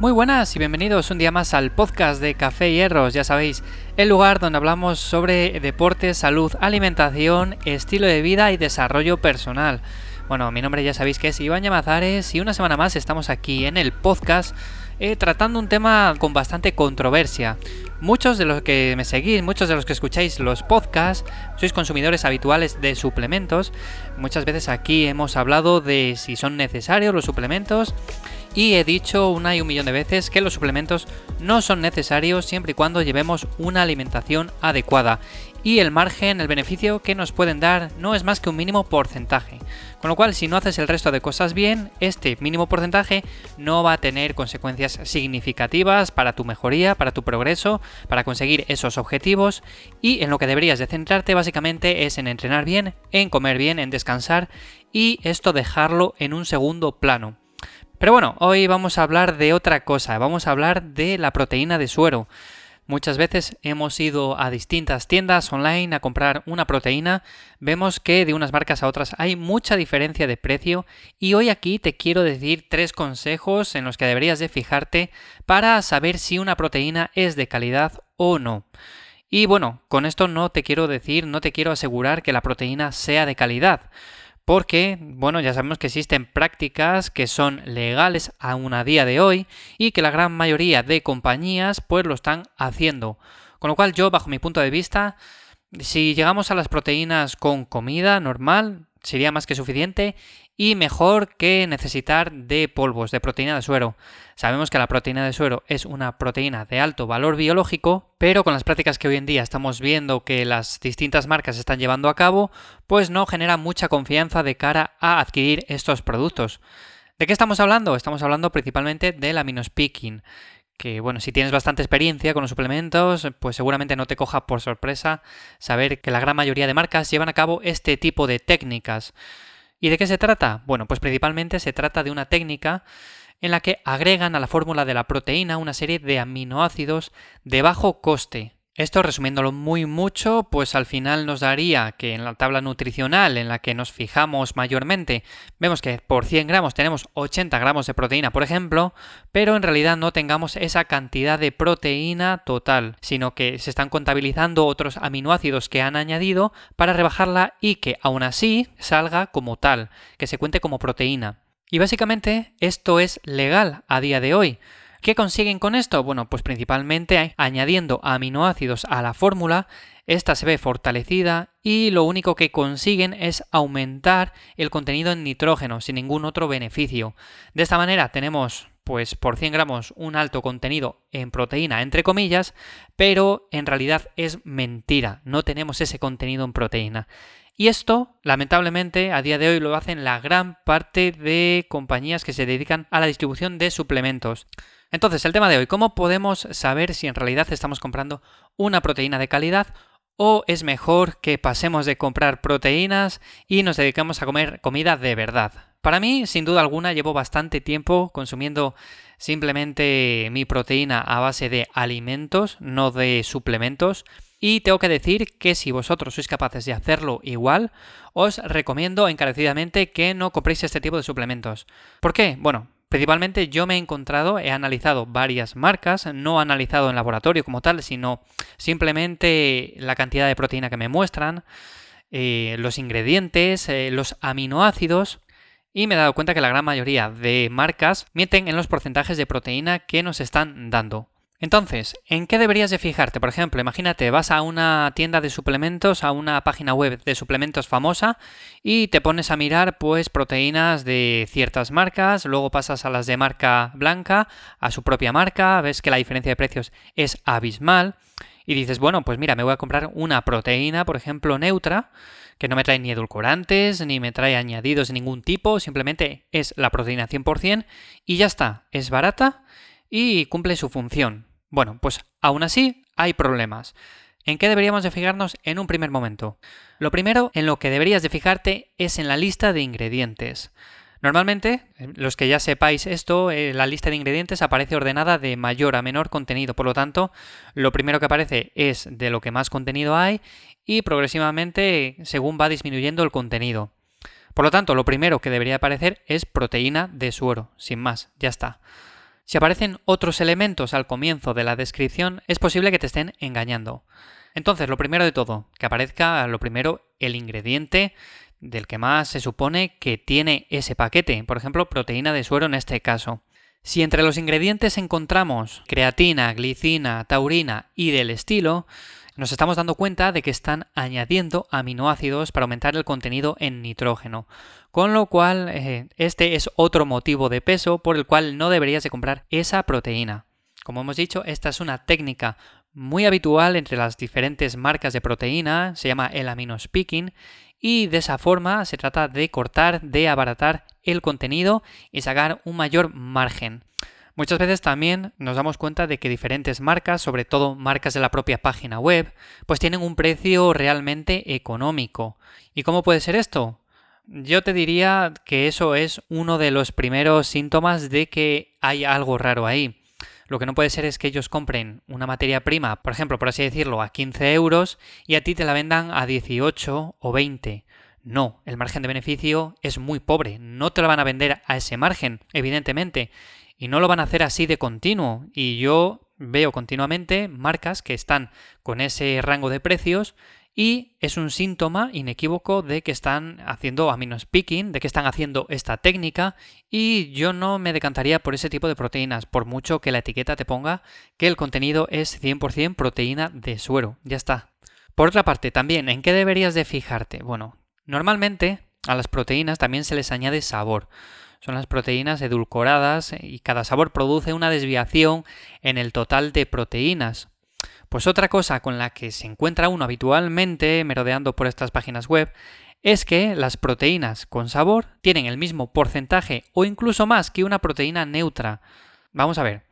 Muy buenas y bienvenidos un día más al podcast de Café Hierros, ya sabéis, el lugar donde hablamos sobre deporte, salud, alimentación, estilo de vida y desarrollo personal. Bueno, mi nombre ya sabéis que es Iván Yamazares y una semana más estamos aquí en el podcast eh, tratando un tema con bastante controversia. Muchos de los que me seguís, muchos de los que escucháis los podcasts, sois consumidores habituales de suplementos. Muchas veces aquí hemos hablado de si son necesarios los suplementos y he dicho una y un millón de veces que los suplementos no son necesarios siempre y cuando llevemos una alimentación adecuada y el margen, el beneficio que nos pueden dar no es más que un mínimo porcentaje. Con lo cual, si no haces el resto de cosas bien, este mínimo porcentaje no va a tener consecuencias significativas para tu mejoría, para tu progreso, para conseguir esos objetivos y en lo que deberías de centrarte básicamente es en entrenar bien, en comer bien, en descansar y esto dejarlo en un segundo plano. Pero bueno, hoy vamos a hablar de otra cosa, vamos a hablar de la proteína de suero. Muchas veces hemos ido a distintas tiendas online a comprar una proteína, vemos que de unas marcas a otras hay mucha diferencia de precio. Y hoy aquí te quiero decir tres consejos en los que deberías de fijarte para saber si una proteína es de calidad o no. Y bueno, con esto no te quiero decir, no te quiero asegurar que la proteína sea de calidad porque, bueno, ya sabemos que existen prácticas que son legales aún a día de hoy y que la gran mayoría de compañías pues lo están haciendo. Con lo cual yo, bajo mi punto de vista, si llegamos a las proteínas con comida normal, sería más que suficiente y mejor que necesitar de polvos, de proteína de suero. Sabemos que la proteína de suero es una proteína de alto valor biológico, pero con las prácticas que hoy en día estamos viendo que las distintas marcas están llevando a cabo, pues no genera mucha confianza de cara a adquirir estos productos. ¿De qué estamos hablando? Estamos hablando principalmente del aminospicking que bueno, si tienes bastante experiencia con los suplementos, pues seguramente no te coja por sorpresa saber que la gran mayoría de marcas llevan a cabo este tipo de técnicas. ¿Y de qué se trata? Bueno, pues principalmente se trata de una técnica en la que agregan a la fórmula de la proteína una serie de aminoácidos de bajo coste, esto, resumiéndolo muy mucho, pues al final nos daría que en la tabla nutricional en la que nos fijamos mayormente, vemos que por 100 gramos tenemos 80 gramos de proteína, por ejemplo, pero en realidad no tengamos esa cantidad de proteína total, sino que se están contabilizando otros aminoácidos que han añadido para rebajarla y que aún así salga como tal, que se cuente como proteína. Y básicamente esto es legal a día de hoy. ¿Qué consiguen con esto? Bueno, pues principalmente añadiendo aminoácidos a la fórmula, esta se ve fortalecida y lo único que consiguen es aumentar el contenido en nitrógeno sin ningún otro beneficio. De esta manera tenemos pues por 100 gramos un alto contenido en proteína entre comillas, pero en realidad es mentira, no tenemos ese contenido en proteína. Y esto, lamentablemente, a día de hoy lo hacen la gran parte de compañías que se dedican a la distribución de suplementos. Entonces, el tema de hoy, ¿cómo podemos saber si en realidad estamos comprando una proteína de calidad o es mejor que pasemos de comprar proteínas y nos dedicamos a comer comida de verdad? Para mí, sin duda alguna, llevo bastante tiempo consumiendo simplemente mi proteína a base de alimentos, no de suplementos. Y tengo que decir que si vosotros sois capaces de hacerlo igual, os recomiendo encarecidamente que no compréis este tipo de suplementos. ¿Por qué? Bueno, principalmente yo me he encontrado, he analizado varias marcas, no analizado en laboratorio como tal, sino simplemente la cantidad de proteína que me muestran, eh, los ingredientes, eh, los aminoácidos. Y me he dado cuenta que la gran mayoría de marcas mienten en los porcentajes de proteína que nos están dando. Entonces, ¿en qué deberías de fijarte? Por ejemplo, imagínate, vas a una tienda de suplementos, a una página web de suplementos famosa y te pones a mirar pues proteínas de ciertas marcas, luego pasas a las de marca blanca, a su propia marca, ves que la diferencia de precios es abismal y dices, bueno, pues mira, me voy a comprar una proteína, por ejemplo, neutra, que no me trae ni edulcorantes, ni me trae añadidos de ningún tipo, simplemente es la proteína 100% y ya está, es barata y cumple su función. Bueno, pues aún así hay problemas. ¿En qué deberíamos de fijarnos en un primer momento? Lo primero en lo que deberías de fijarte es en la lista de ingredientes. Normalmente, los que ya sepáis esto, eh, la lista de ingredientes aparece ordenada de mayor a menor contenido, por lo tanto, lo primero que aparece es de lo que más contenido hay y progresivamente según va disminuyendo el contenido. Por lo tanto, lo primero que debería aparecer es proteína de suero, sin más, ya está. Si aparecen otros elementos al comienzo de la descripción, es posible que te estén engañando. Entonces, lo primero de todo, que aparezca lo primero el ingrediente del que más se supone que tiene ese paquete, por ejemplo, proteína de suero en este caso. Si entre los ingredientes encontramos creatina, glicina, taurina y del estilo, nos estamos dando cuenta de que están añadiendo aminoácidos para aumentar el contenido en nitrógeno. Con lo cual, eh, este es otro motivo de peso por el cual no deberías de comprar esa proteína. Como hemos dicho, esta es una técnica muy habitual entre las diferentes marcas de proteína, se llama el aminospicking, y de esa forma se trata de cortar, de abaratar el contenido y sacar un mayor margen. Muchas veces también nos damos cuenta de que diferentes marcas, sobre todo marcas de la propia página web, pues tienen un precio realmente económico. ¿Y cómo puede ser esto? Yo te diría que eso es uno de los primeros síntomas de que hay algo raro ahí. Lo que no puede ser es que ellos compren una materia prima, por ejemplo, por así decirlo, a 15 euros y a ti te la vendan a 18 o 20. No, el margen de beneficio es muy pobre, no te lo van a vender a ese margen, evidentemente, y no lo van a hacer así de continuo. Y yo veo continuamente marcas que están con ese rango de precios y es un síntoma inequívoco de que están haciendo aminospicking, de que están haciendo esta técnica y yo no me decantaría por ese tipo de proteínas, por mucho que la etiqueta te ponga que el contenido es 100% proteína de suero. Ya está. Por otra parte, también, ¿en qué deberías de fijarte? Bueno, normalmente a las proteínas también se les añade sabor son las proteínas edulcoradas y cada sabor produce una desviación en el total de proteínas. Pues otra cosa con la que se encuentra uno habitualmente merodeando por estas páginas web es que las proteínas con sabor tienen el mismo porcentaje o incluso más que una proteína neutra. Vamos a ver,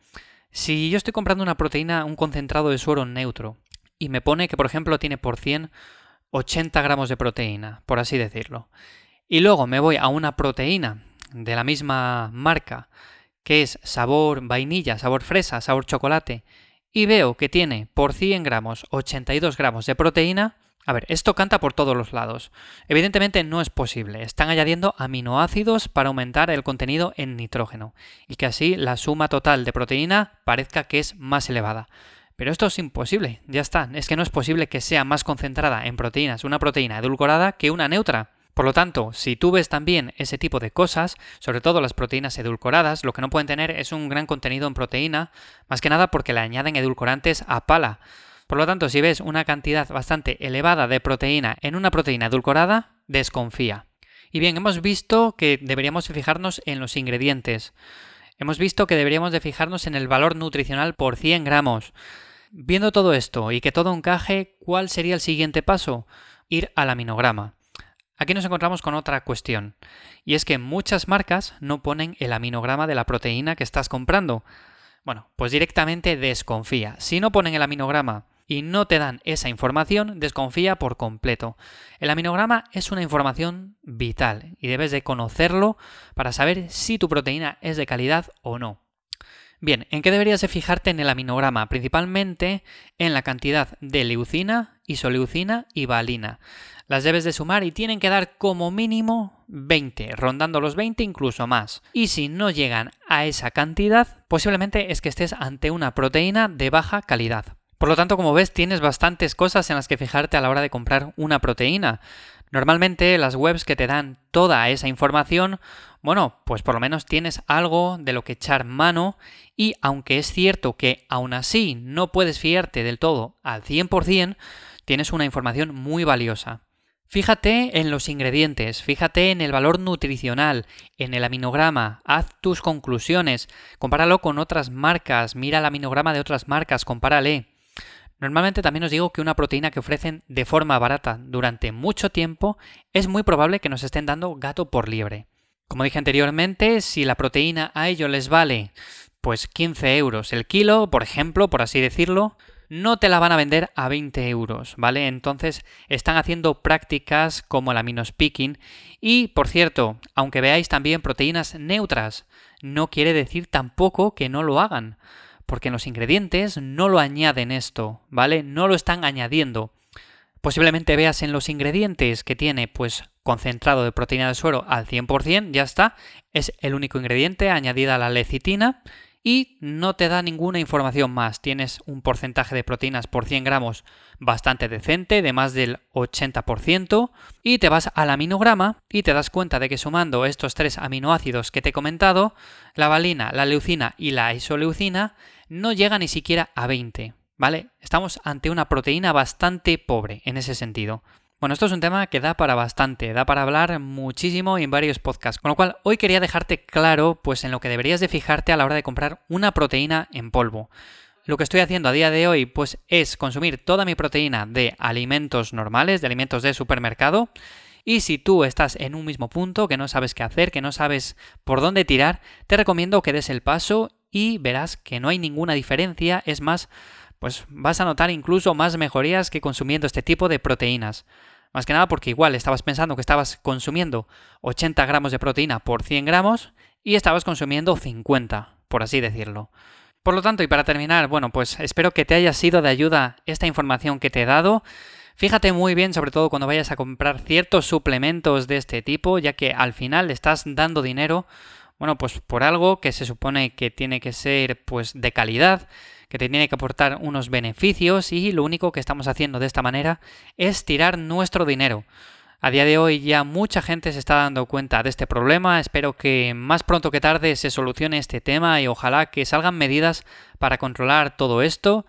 si yo estoy comprando una proteína, un concentrado de suero neutro, y me pone que por ejemplo tiene por 100 80 gramos de proteína, por así decirlo, y luego me voy a una proteína de la misma marca, que es sabor vainilla, sabor fresa, sabor chocolate, y veo que tiene por 100 gramos 82 gramos de proteína, a ver, esto canta por todos los lados. Evidentemente no es posible. Están añadiendo aminoácidos para aumentar el contenido en nitrógeno y que así la suma total de proteína parezca que es más elevada. Pero esto es imposible, ya está. Es que no es posible que sea más concentrada en proteínas una proteína edulcorada que una neutra. Por lo tanto, si tú ves también ese tipo de cosas, sobre todo las proteínas edulcoradas, lo que no pueden tener es un gran contenido en proteína, más que nada porque le añaden edulcorantes a pala. Por lo tanto, si ves una cantidad bastante elevada de proteína en una proteína edulcorada, desconfía. Y bien, hemos visto que deberíamos fijarnos en los ingredientes. Hemos visto que deberíamos de fijarnos en el valor nutricional por 100 gramos. Viendo todo esto y que todo encaje, ¿cuál sería el siguiente paso? Ir al aminograma. Aquí nos encontramos con otra cuestión, y es que muchas marcas no ponen el aminograma de la proteína que estás comprando. Bueno, pues directamente desconfía. Si no ponen el aminograma y no te dan esa información, desconfía por completo. El aminograma es una información vital y debes de conocerlo para saber si tu proteína es de calidad o no. Bien, ¿en qué deberías de fijarte en el aminograma? Principalmente en la cantidad de leucina, isoleucina y valina las debes de sumar y tienen que dar como mínimo 20, rondando los 20 incluso más. Y si no llegan a esa cantidad, posiblemente es que estés ante una proteína de baja calidad. Por lo tanto, como ves, tienes bastantes cosas en las que fijarte a la hora de comprar una proteína. Normalmente las webs que te dan toda esa información, bueno, pues por lo menos tienes algo de lo que echar mano y aunque es cierto que aún así no puedes fiarte del todo al 100%, tienes una información muy valiosa. Fíjate en los ingredientes, fíjate en el valor nutricional, en el aminograma, haz tus conclusiones, compáralo con otras marcas, mira el aminograma de otras marcas, compárale. Normalmente también os digo que una proteína que ofrecen de forma barata durante mucho tiempo es muy probable que nos estén dando gato por liebre. Como dije anteriormente, si la proteína a ello les vale pues 15 euros el kilo, por ejemplo, por así decirlo, no te la van a vender a 20 euros, ¿vale? Entonces están haciendo prácticas como el aminospicking y, por cierto, aunque veáis también proteínas neutras, no quiere decir tampoco que no lo hagan, porque en los ingredientes no lo añaden esto, ¿vale? No lo están añadiendo. Posiblemente veas en los ingredientes que tiene pues concentrado de proteína de suero al 100%, ya está, es el único ingrediente añadida a la lecitina y no te da ninguna información más. Tienes un porcentaje de proteínas por 100 gramos bastante decente, de más del 80%, y te vas al aminograma y te das cuenta de que sumando estos tres aminoácidos que te he comentado, la valina, la leucina y la isoleucina, no llega ni siquiera a 20. ¿Vale? Estamos ante una proteína bastante pobre en ese sentido. Bueno, esto es un tema que da para bastante, da para hablar muchísimo en varios podcasts, con lo cual hoy quería dejarte claro pues en lo que deberías de fijarte a la hora de comprar una proteína en polvo. Lo que estoy haciendo a día de hoy pues es consumir toda mi proteína de alimentos normales, de alimentos de supermercado, y si tú estás en un mismo punto, que no sabes qué hacer, que no sabes por dónde tirar, te recomiendo que des el paso y verás que no hay ninguna diferencia, es más, pues vas a notar incluso más mejorías que consumiendo este tipo de proteínas. Más que nada porque igual estabas pensando que estabas consumiendo 80 gramos de proteína por 100 gramos y estabas consumiendo 50, por así decirlo. Por lo tanto, y para terminar, bueno, pues espero que te haya sido de ayuda esta información que te he dado. Fíjate muy bien, sobre todo cuando vayas a comprar ciertos suplementos de este tipo, ya que al final estás dando dinero, bueno, pues por algo que se supone que tiene que ser pues de calidad, que te tiene que aportar unos beneficios y lo único que estamos haciendo de esta manera es tirar nuestro dinero. A día de hoy ya mucha gente se está dando cuenta de este problema, espero que más pronto que tarde se solucione este tema y ojalá que salgan medidas para controlar todo esto.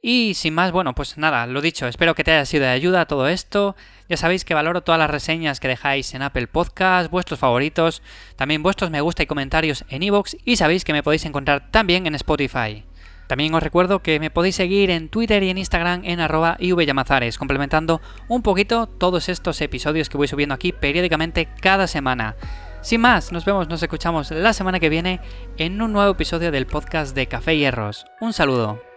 Y sin más, bueno, pues nada, lo dicho, espero que te haya sido de ayuda todo esto. Ya sabéis que valoro todas las reseñas que dejáis en Apple Podcast, vuestros favoritos, también vuestros me gusta y comentarios en iVoox y sabéis que me podéis encontrar también en Spotify. También os recuerdo que me podéis seguir en Twitter y en Instagram en arroba ivyamazares, complementando un poquito todos estos episodios que voy subiendo aquí periódicamente cada semana. Sin más, nos vemos, nos escuchamos la semana que viene en un nuevo episodio del podcast de Café Hierros. Un saludo.